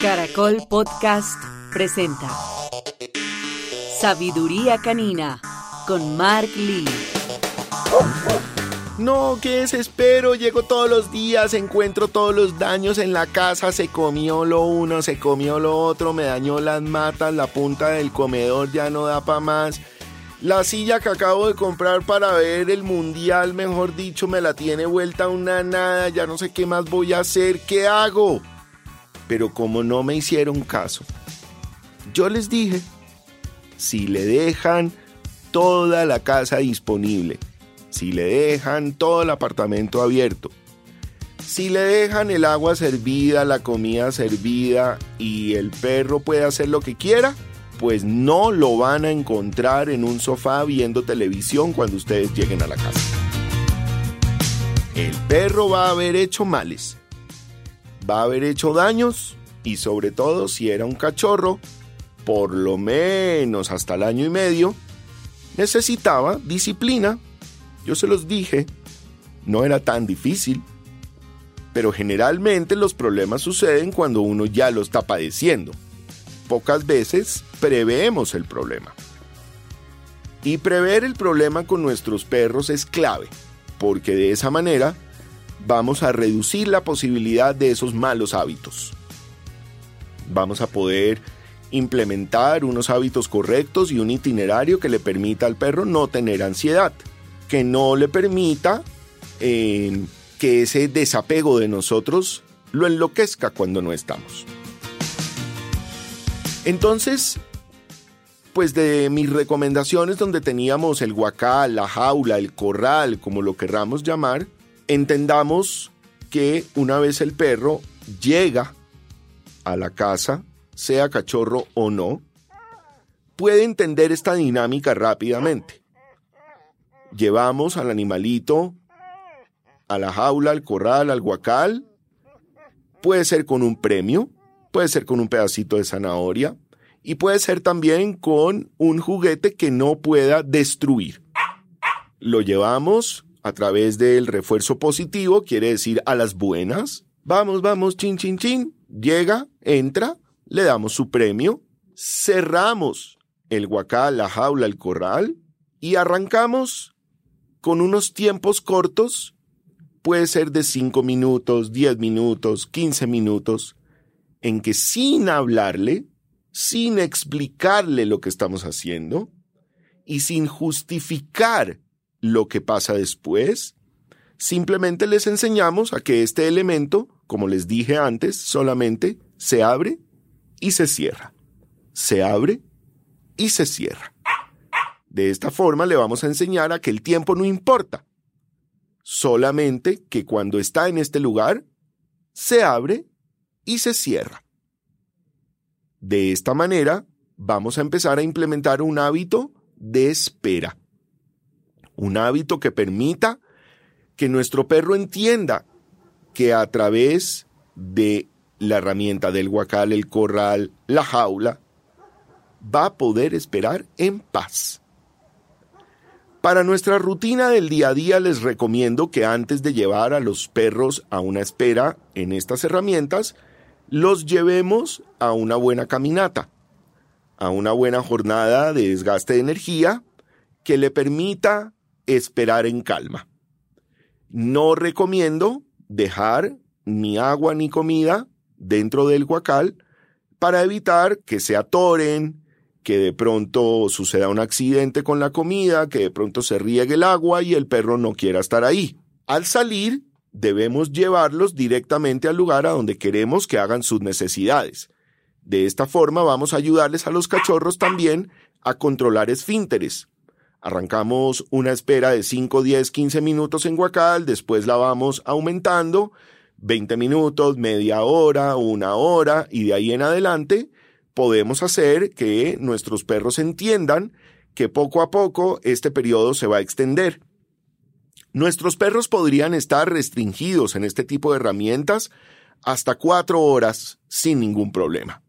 Caracol Podcast presenta Sabiduría Canina con Mark Lee. No, qué desespero, llego todos los días, encuentro todos los daños en la casa, se comió lo uno, se comió lo otro, me dañó las matas, la punta del comedor ya no da para más. La silla que acabo de comprar para ver el mundial, mejor dicho, me la tiene vuelta una nada, ya no sé qué más voy a hacer, ¿qué hago? Pero como no me hicieron caso, yo les dije, si le dejan toda la casa disponible, si le dejan todo el apartamento abierto, si le dejan el agua servida, la comida servida y el perro puede hacer lo que quiera, pues no lo van a encontrar en un sofá viendo televisión cuando ustedes lleguen a la casa. El perro va a haber hecho males, va a haber hecho daños y sobre todo si era un cachorro, por lo menos hasta el año y medio, necesitaba disciplina. Yo se los dije, no era tan difícil, pero generalmente los problemas suceden cuando uno ya lo está padeciendo pocas veces preveemos el problema. Y prever el problema con nuestros perros es clave, porque de esa manera vamos a reducir la posibilidad de esos malos hábitos. Vamos a poder implementar unos hábitos correctos y un itinerario que le permita al perro no tener ansiedad, que no le permita eh, que ese desapego de nosotros lo enloquezca cuando no estamos. Entonces, pues de mis recomendaciones donde teníamos el guacal, la jaula, el corral, como lo querramos llamar, entendamos que una vez el perro llega a la casa, sea cachorro o no, puede entender esta dinámica rápidamente. Llevamos al animalito a la jaula, al corral, al guacal, puede ser con un premio, puede ser con un pedacito de zanahoria y puede ser también con un juguete que no pueda destruir. Lo llevamos a través del refuerzo positivo, quiere decir a las buenas. Vamos, vamos, chin, chin, chin. Llega, entra, le damos su premio, cerramos el guacal, la jaula, el corral y arrancamos con unos tiempos cortos. Puede ser de 5 minutos, 10 minutos, 15 minutos en que sin hablarle, sin explicarle lo que estamos haciendo y sin justificar lo que pasa después, simplemente les enseñamos a que este elemento, como les dije antes, solamente se abre y se cierra. Se abre y se cierra. De esta forma le vamos a enseñar a que el tiempo no importa, solamente que cuando está en este lugar, se abre y se cierra. De esta manera, vamos a empezar a implementar un hábito de espera. Un hábito que permita que nuestro perro entienda que a través de la herramienta del guacal, el corral, la jaula, va a poder esperar en paz. Para nuestra rutina del día a día les recomiendo que antes de llevar a los perros a una espera en estas herramientas, los llevemos a una buena caminata, a una buena jornada de desgaste de energía que le permita esperar en calma. No recomiendo dejar ni agua ni comida dentro del guacal para evitar que se atoren, que de pronto suceda un accidente con la comida, que de pronto se riegue el agua y el perro no quiera estar ahí. Al salir, debemos llevarlos directamente al lugar a donde queremos que hagan sus necesidades. De esta forma vamos a ayudarles a los cachorros también a controlar esfínteres. Arrancamos una espera de 5, 10, 15 minutos en guacal, después la vamos aumentando, 20 minutos, media hora, una hora y de ahí en adelante podemos hacer que nuestros perros entiendan que poco a poco este periodo se va a extender. Nuestros perros podrían estar restringidos en este tipo de herramientas hasta cuatro horas sin ningún problema.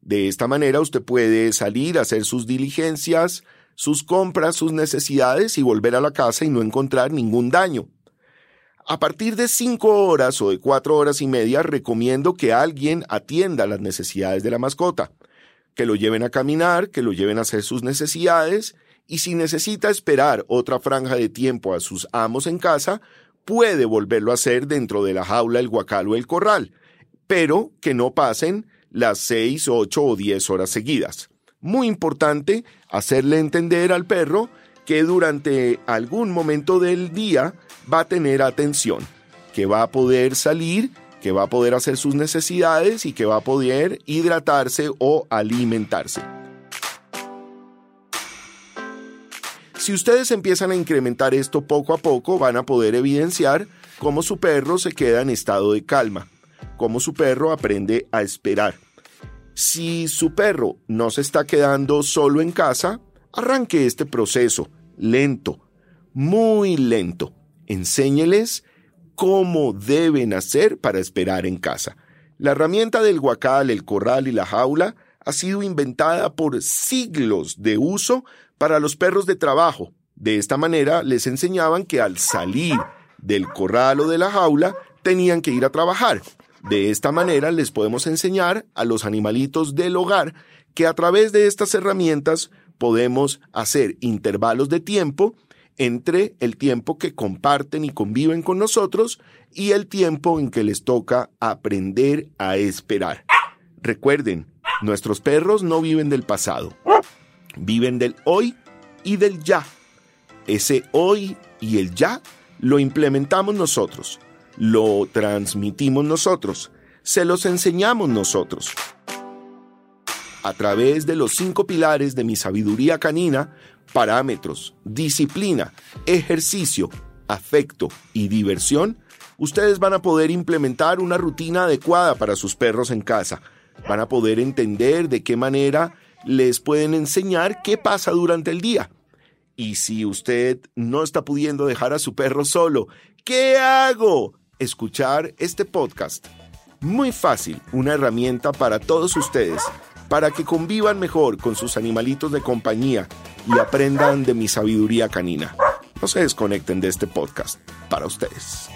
De esta manera usted puede salir a hacer sus diligencias, sus compras, sus necesidades y volver a la casa y no encontrar ningún daño. A partir de cinco horas o de cuatro horas y media, recomiendo que alguien atienda las necesidades de la mascota, que lo lleven a caminar, que lo lleven a hacer sus necesidades, y si necesita esperar otra franja de tiempo a sus amos en casa, puede volverlo a hacer dentro de la jaula, el guacal o el corral, pero que no pasen las seis, ocho o diez horas seguidas. Muy importante hacerle entender al perro que durante algún momento del día va a tener atención, que va a poder salir, que va a poder hacer sus necesidades y que va a poder hidratarse o alimentarse. Si ustedes empiezan a incrementar esto poco a poco, van a poder evidenciar cómo su perro se queda en estado de calma, cómo su perro aprende a esperar. Si su perro no se está quedando solo en casa, arranque este proceso, lento, muy lento. Enséñeles cómo deben hacer para esperar en casa. La herramienta del guacal, el corral y la jaula ha sido inventada por siglos de uso para los perros de trabajo. De esta manera les enseñaban que al salir del corral o de la jaula tenían que ir a trabajar. De esta manera les podemos enseñar a los animalitos del hogar que a través de estas herramientas podemos hacer intervalos de tiempo entre el tiempo que comparten y conviven con nosotros y el tiempo en que les toca aprender a esperar. Recuerden, nuestros perros no viven del pasado, viven del hoy y del ya. Ese hoy y el ya lo implementamos nosotros, lo transmitimos nosotros, se los enseñamos nosotros. A través de los cinco pilares de mi sabiduría canina, parámetros, disciplina, ejercicio, afecto y diversión, ustedes van a poder implementar una rutina adecuada para sus perros en casa. Van a poder entender de qué manera les pueden enseñar qué pasa durante el día. Y si usted no está pudiendo dejar a su perro solo, ¿qué hago? Escuchar este podcast. Muy fácil, una herramienta para todos ustedes, para que convivan mejor con sus animalitos de compañía y aprendan de mi sabiduría canina. No se desconecten de este podcast para ustedes.